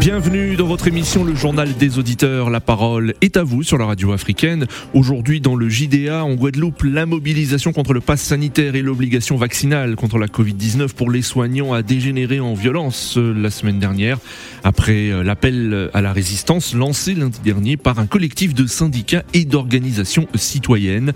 Bienvenue dans votre émission Le Journal des auditeurs. La parole est à vous sur la radio africaine. Aujourd'hui dans le JDA en Guadeloupe, la mobilisation contre le pass sanitaire et l'obligation vaccinale contre la Covid-19 pour les soignants a dégénéré en violence euh, la semaine dernière après euh, l'appel à la résistance lancé lundi dernier par un collectif de syndicats et d'organisations citoyennes.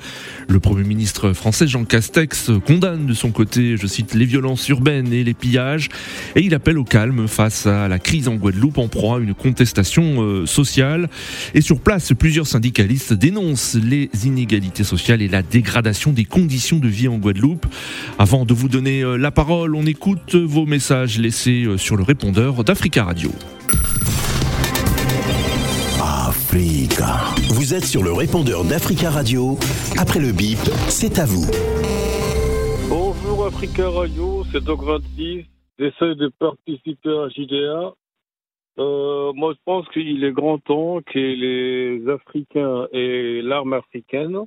Le Premier ministre français Jean Castex condamne de son côté, je cite, les violences urbaines et les pillages et il appelle au calme face à la crise en Guadeloupe en proie à une contestation euh, sociale. Et sur place, plusieurs syndicalistes dénoncent les inégalités sociales et la dégradation des conditions de vie en Guadeloupe. Avant de vous donner euh, la parole, on écoute vos messages laissés euh, sur le répondeur d'Africa Radio. Africa. Vous êtes sur le répondeur d'Africa Radio. Après le bip, c'est à vous. Bonjour Africa Radio, c'est Doc 26. J'essaie de participer à JDA. Euh, moi, je pense qu'il est grand temps que les Africains et l'armée africaine,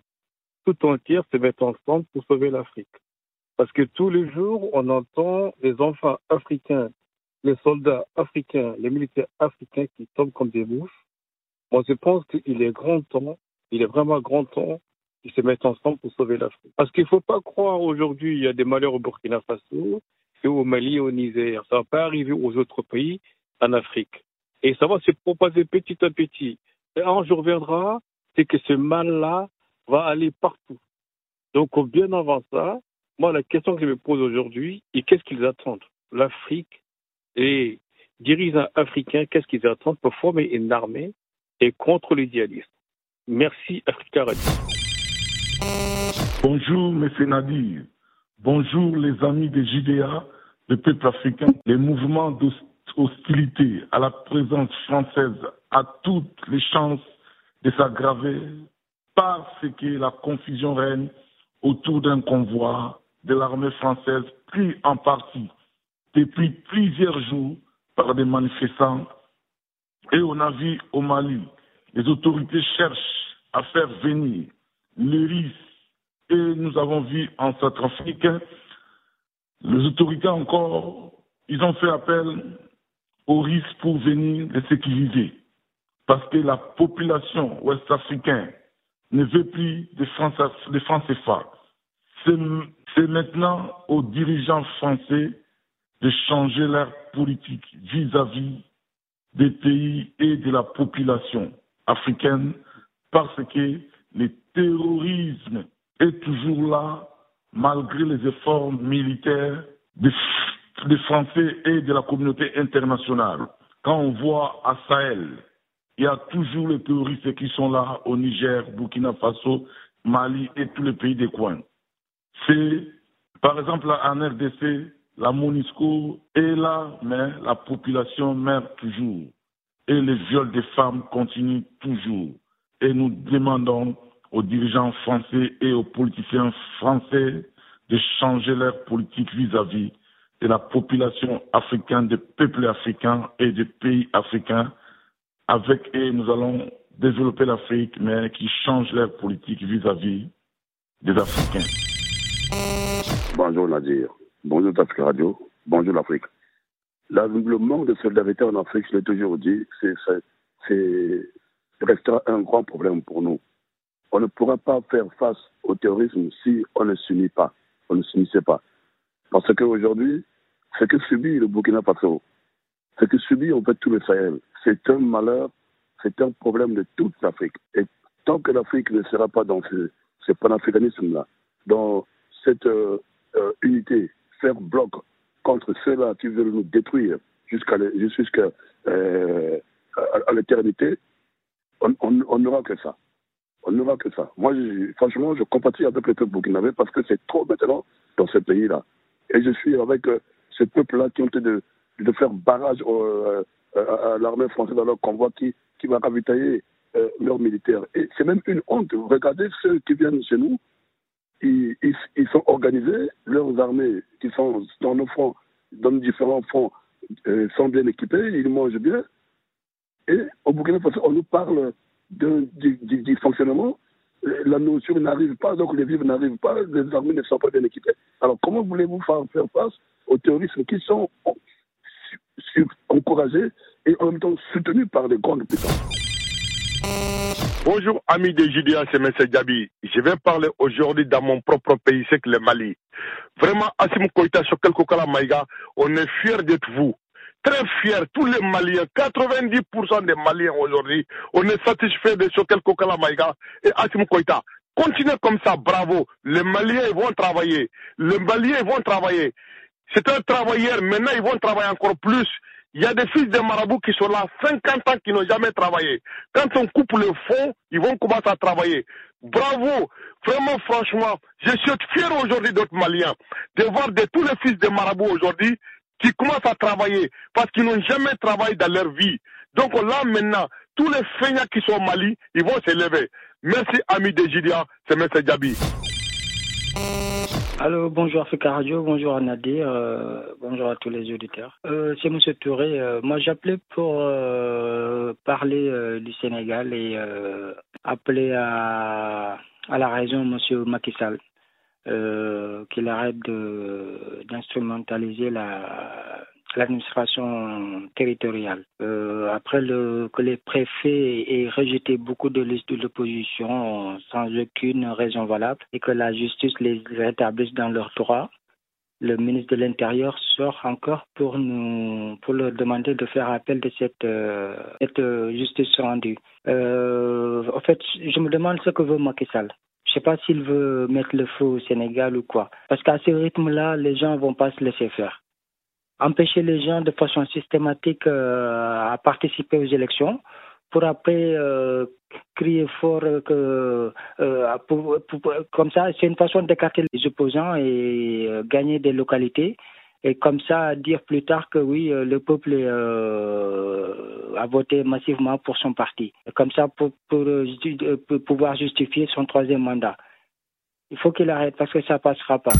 tout entière, se mettent ensemble pour sauver l'Afrique. Parce que tous les jours, on entend les enfants africains, les soldats africains, les militaires africains qui tombent comme des mouches. Moi, je pense qu'il est grand temps, il est vraiment grand temps qu'ils se mettent ensemble pour sauver l'Afrique. Parce qu'il ne faut pas croire aujourd'hui, il y a des malheurs au Burkina Faso, et au Mali au Niger. Ça ne va pas arriver aux autres pays en Afrique. Et ça va se propager petit à petit. Et un jour viendra, c'est que ce mal-là va aller partout. Donc, bien avant ça, moi, la question que je me pose aujourd'hui, est qu'est-ce qu'ils attendent? L'Afrique et dirigeants africains, qu'est-ce qu'ils attendent pour former une armée et contre l'idéalisme Merci, Africa Radio. Bonjour, M. Nadir. Bonjour, les amis des JDA, le peuple africain. Les mouvements d'hostilité à la présence française a toutes les chances de s'aggraver parce que la confusion règne autour d'un convoi de l'armée française pris en partie depuis plusieurs jours par des manifestants. Et on a vu au Mali, les autorités cherchent à faire venir le risque. Et nous avons vu en Centrafrique, les autorités encore, ils ont fait appel au risque pour venir les sécuriser. Parce que la population ouest-africaine ne veut plus de France, de France CFA. C'est maintenant aux dirigeants français de changer leur politique vis-à-vis des pays et de la population africaine parce que le terrorisme est toujours là malgré les efforts militaires des Français et de la communauté internationale. Quand on voit à Sahel, il y a toujours les terroristes qui sont là au Niger, Burkina Faso, Mali et tous les pays des coins. C'est, par exemple, en RDC, la MONUSCO est là, mais la population meurt toujours. Et les viols des femmes continuent toujours. Et nous demandons aux dirigeants français et aux politiciens français de changer leur politique vis-à-vis de la population africaine, des peuples africains et des pays africains. Avec eux, nous allons développer l'Afrique, mais qui changent leur politique vis-à-vis des Africains. Bonjour Nadir, bonjour Afrique Radio, bonjour l'Afrique. Le manque de solidarité en Afrique, je l'ai toujours dit, c'est restera un grand problème pour nous. On ne pourra pas faire face au terrorisme si on ne s'unit pas, on ne s'unissait pas. Parce qu'aujourd'hui, ce que subit le Burkina Faso, ce que subit en fait tout le Sahel, c'est un malheur, c'est un problème de toute l'Afrique. Et tant que l'Afrique ne sera pas dans ce, panafricanisme-là, dans cette euh, euh, unité, faire bloc contre ceux-là qui veulent nous détruire jusqu'à euh, l'éternité, on n'aura que ça. On n'aura que ça. Moi, je, franchement, je compatis avec le peuple burkinabé parce que c'est trop maintenant dans ce pays-là. Et je suis avec euh, ce peuple-là qui ont été de, faire barrage euh, à, l'armée française dans leur convoi qui, qui va ravitailler euh, leurs militaires. Et c'est même une honte. Regardez ceux qui viennent chez nous, ils, ils, sont organisés, leurs armées qui sont dans nos fronts, dans différents fronts, sont bien équipés, ils mangent bien. Et au Burkina Faso, on nous parle du, fonctionnement la nourriture n'arrive pas, donc les vivres n'arrivent pas, les armées ne sont pas bien équipées. Alors comment voulez-vous faire face aux terroristes qui sont encouragés et en même temps soutenus par les grandes puissances? Bonjour amis des JDA, c'est M. Diaby. Je vais parler aujourd'hui dans mon propre pays, c'est le Mali. Vraiment, Assim Koïta, Kala Maïga, on est fiers d'être vous. Très fiers, tous les Maliens, 90% des Maliens aujourd'hui, on est satisfaits de Chokel Kokala Maïga et Assim Koïta. Continuez comme ça, bravo. Les Maliens, vont travailler. Les Maliens, vont travailler. C'est un travailleur, maintenant ils vont travailler encore plus. Il y a des fils de marabouts qui sont là 50 ans qui n'ont jamais travaillé. Quand on coupe le fond, ils vont commencer à travailler. Bravo. Vraiment, franchement, je suis fier aujourd'hui d'autres Maliens de voir de tous les fils de marabouts aujourd'hui qui commencent à travailler parce qu'ils n'ont jamais travaillé dans leur vie. Donc là, maintenant, tous les feignants qui sont au Mali, ils vont s'élever. Merci, amis de Gidia, c'est M. Djabi. Allô, bonjour Africa Radio, bonjour à Nadir, euh, bonjour à tous les auditeurs. Euh, c'est Monsieur Touré. Euh, moi, j'appelais pour parler du Sénégal et appeler à, à la raison Monsieur Macky Sall. Qu'il arrête d'instrumentaliser la, l'administration territoriale. Euh, après que les préfets aient rejeté beaucoup de listes de l'opposition sans aucune raison valable et que la justice les rétablisse dans leurs droits, le ministre de l'Intérieur sort encore pour nous pour leur demander de faire appel de cette, euh, cette justice rendue. Euh, en fait, je me demande ce que veut Macky Sall. Je sais pas s'il veut mettre le feu au Sénégal ou quoi. Parce qu'à ce rythme-là, les gens vont pas se laisser faire empêcher les gens de façon systématique euh, à participer aux élections pour après euh, crier fort que euh, comme ça c'est une façon d'écarter les opposants et gagner des localités et comme ça dire plus tard que oui le peuple a voté massivement pour son parti comme ça pour, pour, pour pouvoir justifier son troisième mandat il faut qu'il arrête parce que ça passera pas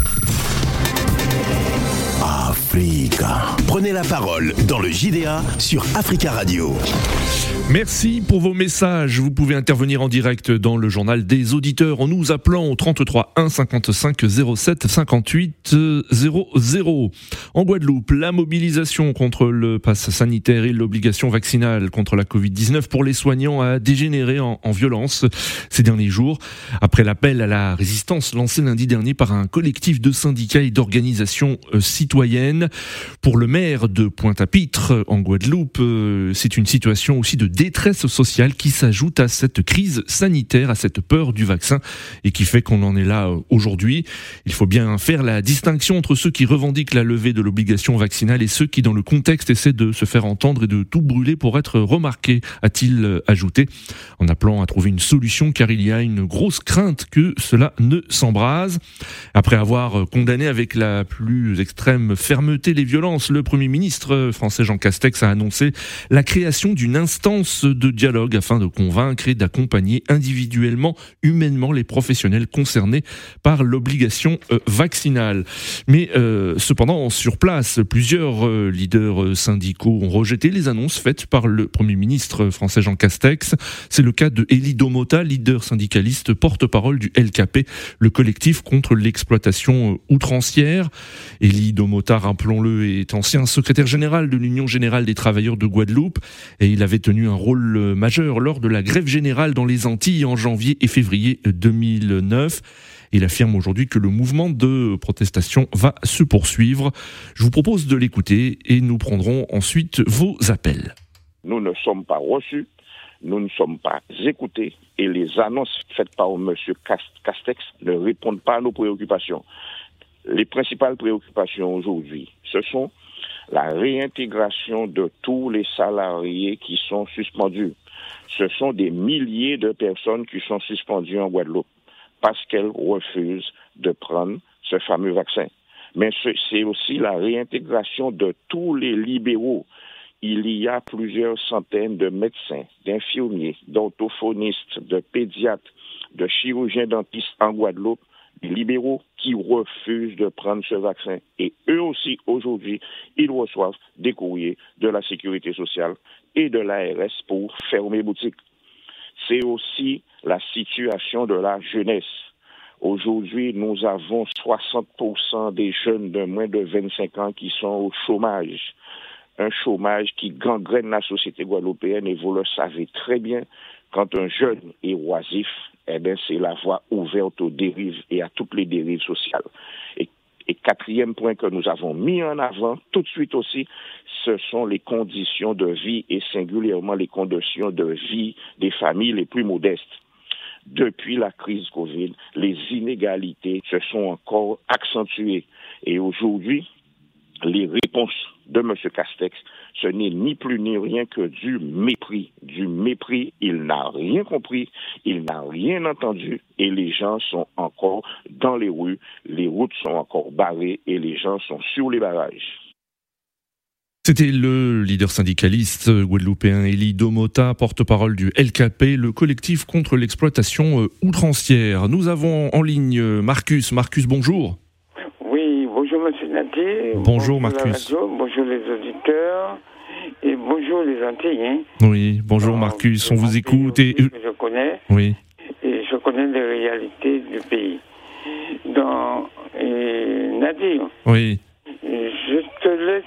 Africa. Prenez la parole dans le JDA sur Africa Radio. Merci pour vos messages. Vous pouvez intervenir en direct dans le journal des auditeurs en nous appelant au 33 1 55 07 58 00. En Guadeloupe, la mobilisation contre le pass sanitaire et l'obligation vaccinale contre la Covid-19 pour les soignants a dégénéré en, en violence ces derniers jours. Après l'appel à la résistance lancé lundi dernier par un collectif de syndicats et d'organisations euh, citoyennes. Pour le maire de Pointe-à-Pitre en Guadeloupe, euh, c'est une situation aussi de détresse sociale qui s'ajoute à cette crise sanitaire, à cette peur du vaccin et qui fait qu'on en est là euh, aujourd'hui. Il faut bien faire la distinction entre ceux qui revendiquent la levée de l'obligation vaccinale et ceux qui, dans le contexte, essaient de se faire entendre et de tout brûler pour être remarqués, a-t-il euh, ajouté, en appelant à trouver une solution car il y a une grosse crainte que cela ne s'embrase. Après avoir euh, condamné avec la plus extrême fermeté les violences, le Premier ministre français Jean Castex a annoncé la création d'une instance de dialogue afin de convaincre et d'accompagner individuellement, humainement les professionnels concernés par l'obligation euh, vaccinale. Mais euh, cependant, sur place, plusieurs euh, leaders syndicaux ont rejeté les annonces faites par le Premier ministre français Jean Castex. C'est le cas de Elie Domota, leader syndicaliste, porte-parole du LKP, le collectif contre l'exploitation outrancière. Elie Domota, rappelons-le, est ancien secrétaire général de l'Union générale des travailleurs de Guadeloupe et il avait tenu un rôle euh, majeur lors de la grève générale dans les Antilles en janvier et février 2009. Il affirme aujourd'hui que le mouvement de protestation va se poursuivre. Je vous propose de l'écouter et nous prendrons ensuite vos appels. Nous ne sommes pas reçus, nous ne sommes pas écoutés et les annonces faites par M. Castex ne répondent pas à nos préoccupations. Les principales préoccupations aujourd'hui, ce sont la réintégration de tous les salariés qui sont suspendus. Ce sont des milliers de personnes qui sont suspendues en Guadeloupe parce qu'elles refusent de prendre ce fameux vaccin. Mais c'est aussi la réintégration de tous les libéraux. Il y a plusieurs centaines de médecins, d'infirmiers, d'orthophonistes, de pédiatres, de chirurgiens dentistes en Guadeloupe libéraux qui refusent de prendre ce vaccin. Et eux aussi, aujourd'hui, ils reçoivent des courriers de la sécurité sociale et de l'ARS pour fermer boutique. C'est aussi la situation de la jeunesse. Aujourd'hui, nous avons 60% des jeunes de moins de 25 ans qui sont au chômage. Un chômage qui gangrène la société guadeloupéenne et vous le savez très bien, quand un jeune est oisif, eh bien, c'est la voie ouverte aux dérives et à toutes les dérives sociales. Et, et quatrième point que nous avons mis en avant tout de suite aussi, ce sont les conditions de vie et singulièrement les conditions de vie des familles les plus modestes depuis la crise Covid, les inégalités se sont encore accentuées. Et aujourd'hui, les réponses de M. Castex, ce n'est ni plus ni rien que du mépris. Du mépris, il n'a rien compris, il n'a rien entendu et les gens sont encore dans les rues, les routes sont encore barrées et les gens sont sur les barrages. C'était le leader syndicaliste guadeloupéen Elie Domota, porte-parole du LKP, le collectif contre l'exploitation euh, outrancière. Nous avons en ligne euh, Marcus. Marcus, bonjour. Bonjour Marcus. bonjour les auditeurs et bonjour les Antilles. Oui, bonjour Marcus, on vous écoute et je connais. Oui. Et je connais les réalités du pays. Dans Nadir. Oui. Je te laisse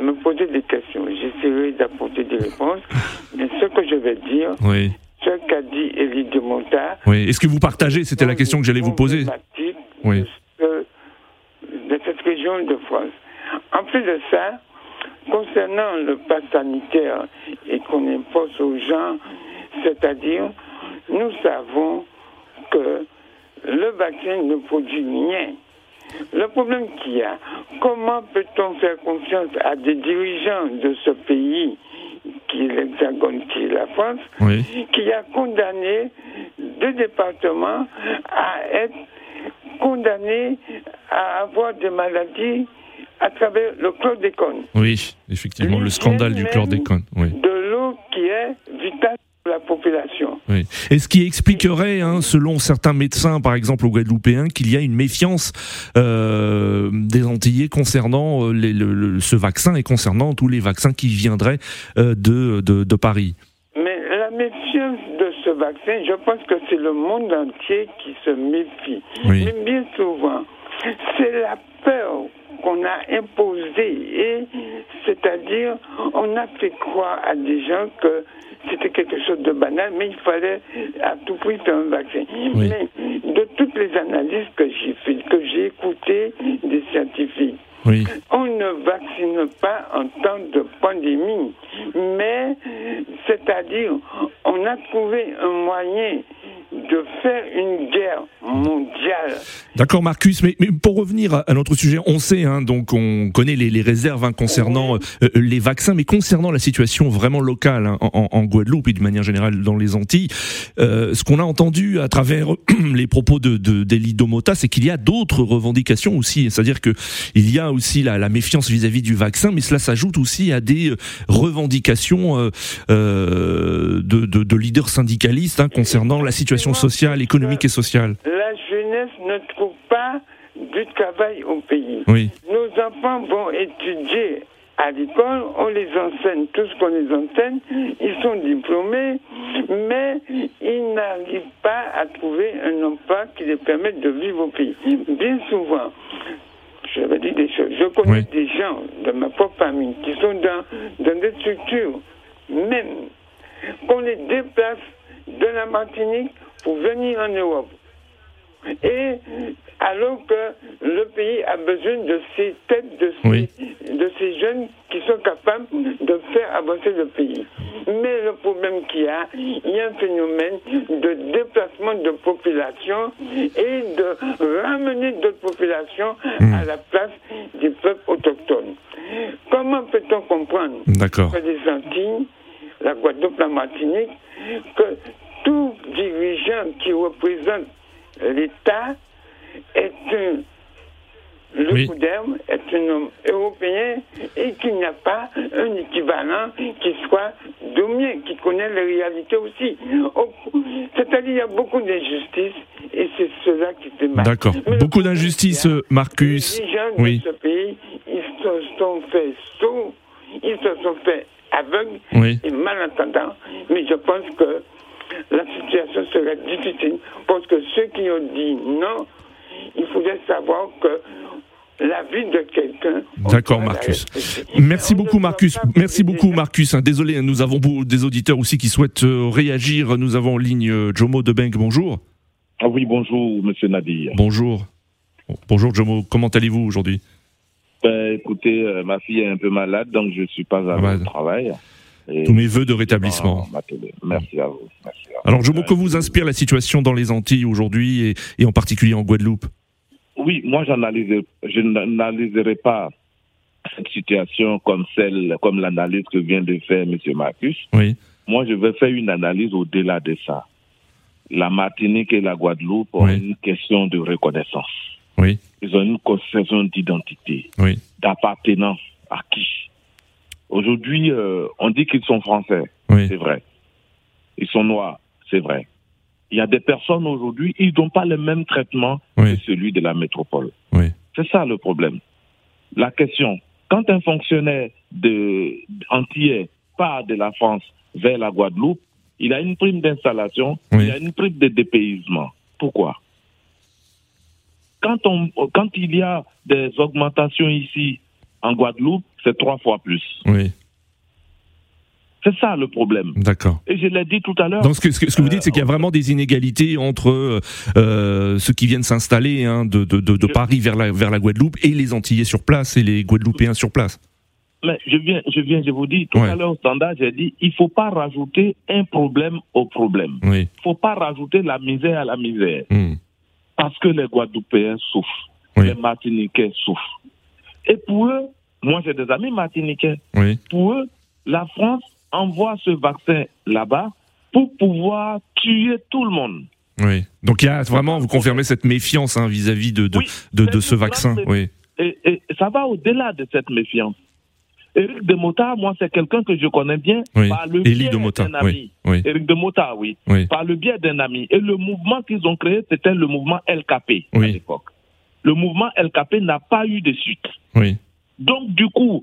me poser des questions. J'essaierai d'apporter des réponses. Mais ce que je vais dire, oui. ce qu'a dit Élie de Monta. Oui. Est-ce que vous partagez? C'était la question que j'allais vous poser. Oui. De, de cette région de France. En plus de ça, concernant le pass sanitaire et qu'on impose aux gens, c'est-à-dire, nous savons que le vaccin ne produit rien. Le problème qu'il y a, comment peut-on faire confiance à des dirigeants de ce pays, qui est l'Hexagone, qui est la France, qui a condamné deux départements à être condamnés à avoir des maladies à travers le chlordécone. Oui, effectivement, le scandale du chlordécone. Oui. De l'eau qui est vitale la population. Oui. Et ce qui expliquerait, hein, selon certains médecins, par exemple au Guadeloupéen, qu'il y a une méfiance euh, des Antillais concernant euh, le, ce vaccin et concernant tous les vaccins qui viendraient euh, de, de, de, Paris. Mais la méfiance de ce vaccin, je pense que c'est le monde entier qui se méfie. Oui. Mais bien souvent, c'est la peur qu'on a imposée et c'est-à-dire on a fait croire à des gens que c'était quelque chose de banal, mais il fallait à tout prix faire un vaccin. Oui. Mais de toutes les analyses que j'ai faites, que j'ai écoutées des scientifiques, oui. on ne vaccine pas en temps de pandémie, mais c'est-à-dire on a trouvé un moyen de faire une guerre mondiale. D'accord, Marcus, mais, mais, pour revenir à notre sujet, on sait, hein, donc on connaît les, les réserves hein, concernant euh, les vaccins, mais concernant la situation vraiment locale hein, en, en, Guadeloupe et d'une manière générale dans les Antilles, euh, ce qu'on a entendu à travers les propos de, de d'Elie Domota, c'est qu'il y a d'autres revendications aussi, c'est-à-dire que il y a aussi la, la méfiance vis-à-vis du vaccin, mais cela s'ajoute aussi à des revendications euh, de, de, de, leaders syndicalistes hein, concernant la situation sociale, économique et sociale. La jeunesse ne trouve pas du travail au pays. Oui. Nos enfants vont étudier à l'école, on les enseigne, tout ce qu'on les enseigne, ils sont diplômés, mais ils n'arrivent pas à trouver un emploi qui les permette de vivre au pays. Bien souvent, je vais dire des choses, je connais Oui. des gens de ma propre famille qui sont dans, dans des structures, même qu'on les déplace de la Martinique pour venir en Europe. Et alors que le pays a besoin de ces têtes, de ces, Oui. de ces jeunes qui sont capables de faire avancer le pays. Mais le problème qu'il y a, il y a un phénomène de déplacement de population et de ramener d'autres populations à la place des peuples autochtones. Comment peut-on comprendre que les Antilles, la Guadeloupe, la Martinique, que tout dirigeant qui représente l'État est un le Oui. Est un homme européen et qu'il n'y a pas un équivalent qui soit dominé, qui connaît les réalités aussi. Au- C'est-à-dire qu'il y a beaucoup d'injustice et c'est cela qui fait mal. D'accord. Beaucoup d'injustices, Marcus. Les gens Oui. de ce pays, ils se sont fait sourds, ils se sont fait aveugles Oui. et malentendants. Mais je pense que la situation serait difficile parce que ceux qui ont dit non, il faudrait savoir que la vie de quelqu'un. D'accord, Marcus. Merci beaucoup, Marcus. Merci beaucoup, Marcus. Désolé, nous avons des auditeurs aussi qui souhaitent euh, réagir. Nous avons en ligne euh, Jomo Debeng. Bonjour. Ah oui, bonjour, monsieur Nadir. Bonjour. Bonjour, Jomo. Comment allez-vous aujourd'hui? Ben, Écoutez, euh, ma fille est un peu malade, donc je ne suis pas à ah travail. Tous mes voeux de rétablissement. Merci à vous. Alors, Jomo, que vous inspire la situation dans les Antilles aujourd'hui et en particulier en Guadeloupe oui, moi, je n'analyserai pas cette situation comme celle, comme l'analyse que vient de faire M. Marcus. Oui. Moi, je vais faire une analyse au-delà de ça. La Martinique et la Guadeloupe ont une question de reconnaissance. Oui. Ils ont une question d'identité, oui. d'appartenance à qui? Aujourd'hui, euh, on dit qu'ils sont français, c'est vrai. Ils sont noirs, c'est vrai il y a des personnes aujourd'hui, ils n'ont pas le même traitement que celui de la métropole. C'est ça le problème. La question, quand un fonctionnaire de, antillais part de la France vers la Guadeloupe, il a une prime d'installation, il a une prime de dépaysement. Pourquoi? Quand, on, quand il y a des augmentations ici en Guadeloupe, c'est trois fois plus. Oui. C'est ça le problème. D'accord. Et je l'ai dit tout à l'heure. Donc ce que, ce que, vous dites, c'est qu'il y a vraiment des inégalités entre euh, ceux qui viennent s'installer hein, de, de, de, Paris vers la, vers la Guadeloupe et les Antillais sur place et les Guadeloupéens sur place. Mais je viens, je viens, je vous dis, tout à l'heure au standard, j'ai dit, il faut pas rajouter un problème au problème. Il ne faut pas rajouter la misère à la misère. Hmm. Parce que les Guadeloupéens souffrent, les Martiniquais souffrent. Et pour eux, moi j'ai des amis martiniquais, pour eux, la France envoie ce vaccin là-bas pour pouvoir tuer tout le monde. Oui. Donc il y a vraiment, vous confirmez cette méfiance hein, vis-à-vis de, de, de, ce vaccin. Oui. Et, ça va au-delà de cette méfiance. Éric de Mota, moi, c'est quelqu'un que je connais bien par le biais d'un ami. Oui. Éric de Mota, oui. Par le biais d'un ami. Et le mouvement qu'ils ont créé, c'était le mouvement LKP à l'époque. Le mouvement LKP n'a pas eu de suite. Oui. Donc, du coup,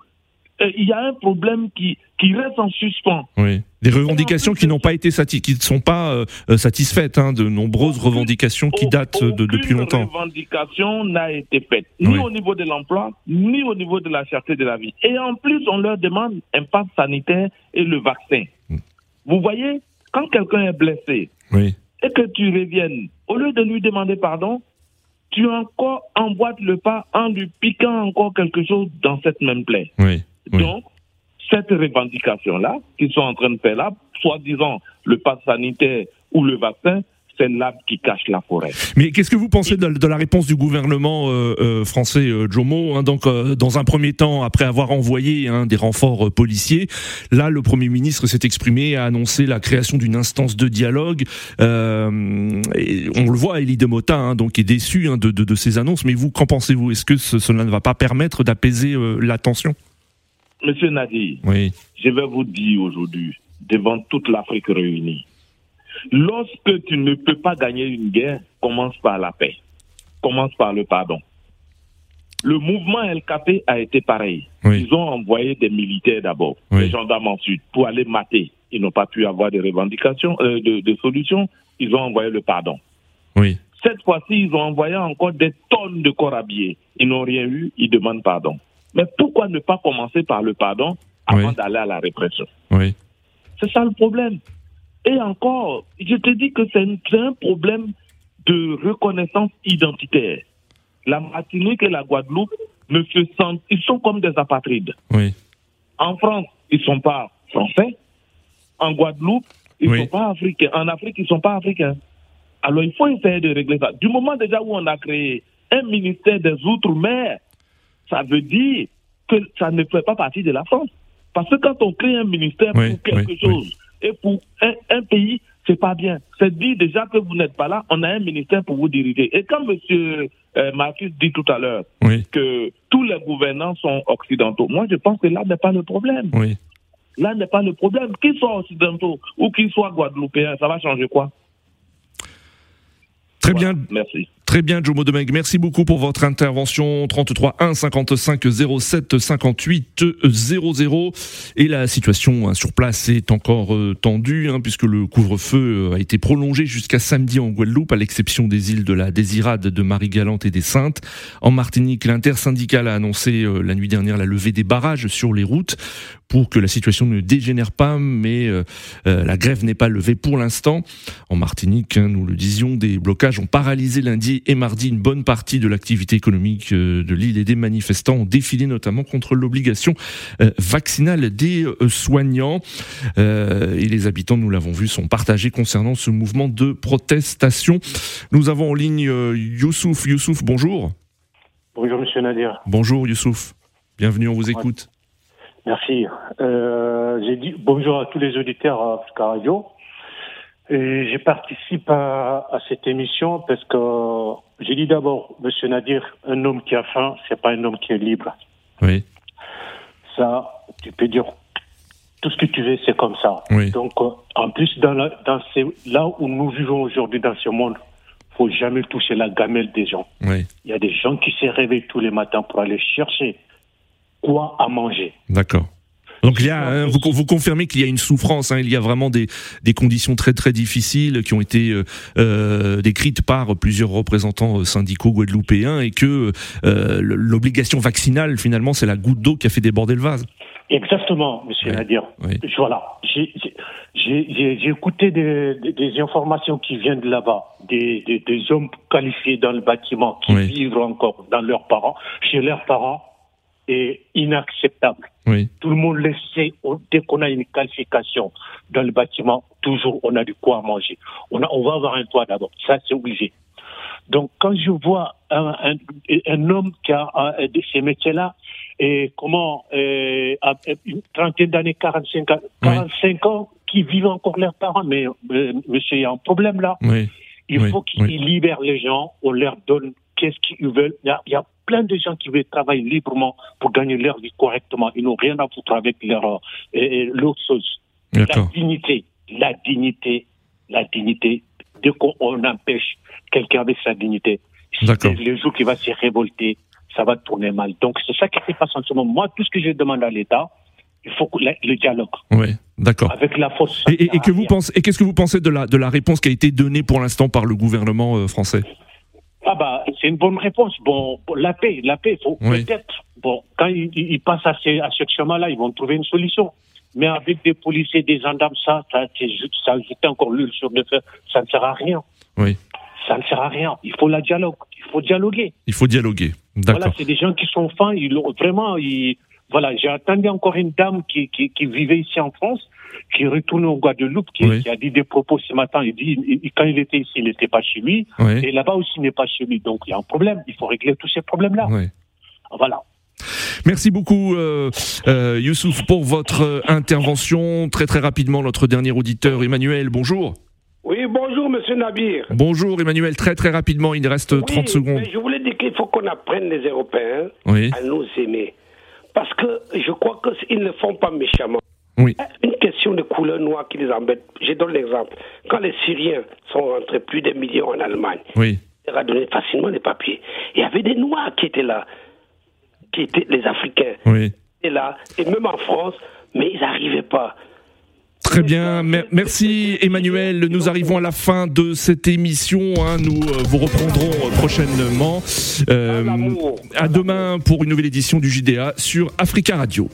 euh, il y a un problème qui, qui reste en suspens. Oui. Des revendications qui n'ont pas été qui ne sont pas euh, satisfaites, hein, de nombreuses revendications qui datent de, depuis longtemps. Aucune revendication n'a été faite, ni au niveau de l'emploi, ni au niveau de la cherté de la vie. Et en plus, on leur demande un pass sanitaire et le vaccin. Hmm. Vous voyez, quand quelqu'un est blessé et que tu reviennes, au lieu de lui demander pardon, tu encore emboîtes le pas en lui piquant encore quelque chose dans cette même plaie. Oui. Donc, cette revendication-là, qu'ils sont en train de faire là, soi-disant le pass sanitaire ou le vaccin, c'est l'arbre qui cache la forêt. Mais qu'est-ce que vous pensez de, la réponse du gouvernement euh, euh, français, euh, Jomo hein, Donc, dans un premier temps, après avoir envoyé hein, des renforts policiers, là, le Premier ministre s'est exprimé, a annoncé la création d'une instance de dialogue. Et on le voit, Elie Demota, hein, donc est déçu de, de, ces annonces. Mais vous, qu'en pensez-vous? Est-ce que cela ne va pas permettre d'apaiser la tension Monsieur Nadir, oui. je vais vous dire aujourd'hui, devant toute l'Afrique réunie, lorsque tu ne peux pas gagner une guerre, commence par la paix, commence par le pardon. Le mouvement LKP a été pareil. Ils ont envoyé des militaires d'abord, des gendarmes ensuite, pour aller mater. Ils n'ont pas pu avoir de revendications, euh, de, solutions. Ils ont envoyé le pardon. Oui. Cette fois-ci, ils ont envoyé encore des tonnes de corps habillés. Ils n'ont rien eu, ils demandent pardon. Mais pourquoi ne pas commencer par le pardon avant d'aller à la répression? Oui. C'est ça le problème. Et encore, je te dis que c'est un problème de reconnaissance identitaire. La Martinique et la Guadeloupe ne se sentent, ils sont comme des apatrides. Oui. En France, ils ne sont pas français. En Guadeloupe, ils ne sont pas africains. En Afrique, ils ne sont pas africains. Alors il faut essayer de régler ça. Du moment déjà où on a créé un ministère des Outre-mer, ça veut dire que ça ne fait pas partie de la France. Parce que quand on crée un ministère pour quelque chose et pour un, pays, c'est pas bien. C'est dit déjà que vous n'êtes pas là, on a un ministère pour vous diriger. Et quand M. Euh, Marcus dit tout à l'heure que tous les gouvernants sont occidentaux, moi je pense que là n'est pas le problème. Là n'est pas le problème. Qu'ils soient occidentaux ou qu'ils soient guadeloupéens, ça va changer quoi? Très bien. Merci. Très bien, Jomo Demeg. Merci beaucoup pour votre intervention. 33 1 55 07 58 00. Et la situation hein, sur place est encore euh, tendue, hein, puisque le couvre-feu euh, a été prolongé jusqu'à samedi en Guadeloupe, à l'exception des îles de la Désirade, de Marie-Galante et des Saintes. En Martinique, l'intersyndicale a annoncé euh, la nuit dernière la levée des barrages sur les routes pour que la situation ne dégénère pas, mais la grève n'est pas levée pour l'instant. En Martinique, hein, nous le disions, des blocages ont paralysé lundi et mardi une bonne partie de l'activité économique de l'île et des manifestants ont défilé notamment contre l'obligation vaccinale des soignants. et les habitants, nous l'avons vu, sont partagés concernant ce mouvement de protestation. Nous avons en ligne Youssouf. Youssouf, bonjour. Bonjour, monsieur Nadir. Bonjour, Youssouf. Bienvenue, on vous écoute. Merci. J'ai dit bonjour à tous les auditeurs à Africa Radio. Et je participe à, à, cette émission parce que j'ai dit d'abord, Monsieur Nadir, un homme qui a faim, c'est pas un homme qui est libre. Oui. Ça, tu peux dire tout ce que tu veux, c'est comme ça. Donc, en plus, dans, la, dans ces, là où nous vivons aujourd'hui dans ce monde, faut jamais toucher la gamelle des gens. Oui. Il y a des gens qui se réveillent tous les matins pour aller chercher quoi à manger. D'accord. Donc il y a, hein, vous, vous confirmez qu'il y a une souffrance, hein, il y a vraiment des, des conditions très très difficiles qui ont été euh, euh décrites par plusieurs représentants euh, syndicaux guadeloupéens et que euh, l'obligation vaccinale finalement c'est la goutte d'eau qui a fait déborder le vase. Exactement, Monsieur Nadir. Oui. Voilà, j'ai écouté des, des, des, informations qui viennent de là-bas, des, des, des, hommes qualifiés dans le bâtiment qui Oui. vivent encore dans leurs parents, chez leurs parents, est inacceptable. Oui. Tout le monde le sait, dès qu'on a une qualification dans le bâtiment, toujours on a du quoi à manger. On, a, on va avoir un toit d'abord, ça c'est obligé. Donc quand je vois un, un, un homme qui a ces métiers-là, et comment, euh, à une trentaine d'années, 45, ans- 45 ans, qui vivent encore leurs parents, mais euh, monsieur, il y a un problème là. Oui. Il Oui, faut qu'ils oui. libèrent les gens, on leur donne qu'est-ce qu'ils veulent. Il y, a, il y a plein de gens qui veulent travailler librement pour gagner leur vie correctement. Ils n'ont rien à foutre avec leur euh, l'autre chose. La dignité, la dignité, la dignité. Dès qu'on on empêche quelqu'un avec sa dignité, le jour qui va se révolter, ça va tourner mal. Donc c'est ça qui se passe en ce moment. Moi, tout ce que je demande à l'État, il faut que le, le dialogue Oui. D'accord. avec la force. Et, et- et que vous pensez, et qu'est-ce que vous pensez de la de la réponse qui a été donnée pour l'instant par le gouvernement euh, français? Ah bah, c'est une bonne réponse. Bon, la paix, la paix, faut Oui. peut-être. Bon, quand ils, ils passent à ce, à ce chemin-là, ils vont trouver une solution. Mais avec des policiers, des gendarmes, ça, ça, ça ajoute encore l'huile sur le feu. Ça ne sert à rien. Oui. Ça ne sert à rien. Il faut la dialogue. Il faut dialoguer. Il faut dialoguer. D'accord. Voilà, c'est des gens qui sont fins. Ils ont vraiment, ils, voilà, j'ai entendu encore une dame qui, qui, qui vivait ici en France, qui retourne au Guadeloupe, qui, Oui. qui a dit des propos ce matin. Il dit, il- il- quand il était ici, il n'était pas chez lui. Oui. Et là-bas aussi, il n'est pas chez lui. Donc, il y a un problème. Il faut régler tous ces problèmes-là. Oui. Voilà. Merci beaucoup, euh, euh, Youssouf, pour votre euh, intervention. Très très rapidement, notre dernier auditeur, Emmanuel. Bonjour. Oui, bonjour, monsieur Nabir. Bonjour, Emmanuel. Très très rapidement, il reste 30 Oui, secondes. mais je voulais dire qu'il faut qu'on apprenne les Européens Oui. à nous aimer. Parce que je crois qu'ils ne font pas méchamment. Oui. Une question de couleur noire qui les embête. Je donne l'exemple. Quand les Syriens sont rentrés plus de millions en Allemagne, Oui. on leur a donné facilement des papiers. Il y avait des Noirs qui étaient là, qui étaient les Africains, Oui. étaient là, et même en France, mais ils n'arrivaient pas. Très bien, Mer- merci Emmanuel. Nous arrivons à la fin de cette émission. hein. Nous euh, vous reprendrons euh, prochainement. Euh, à demain pour une nouvelle édition du JDA sur Africa Radio.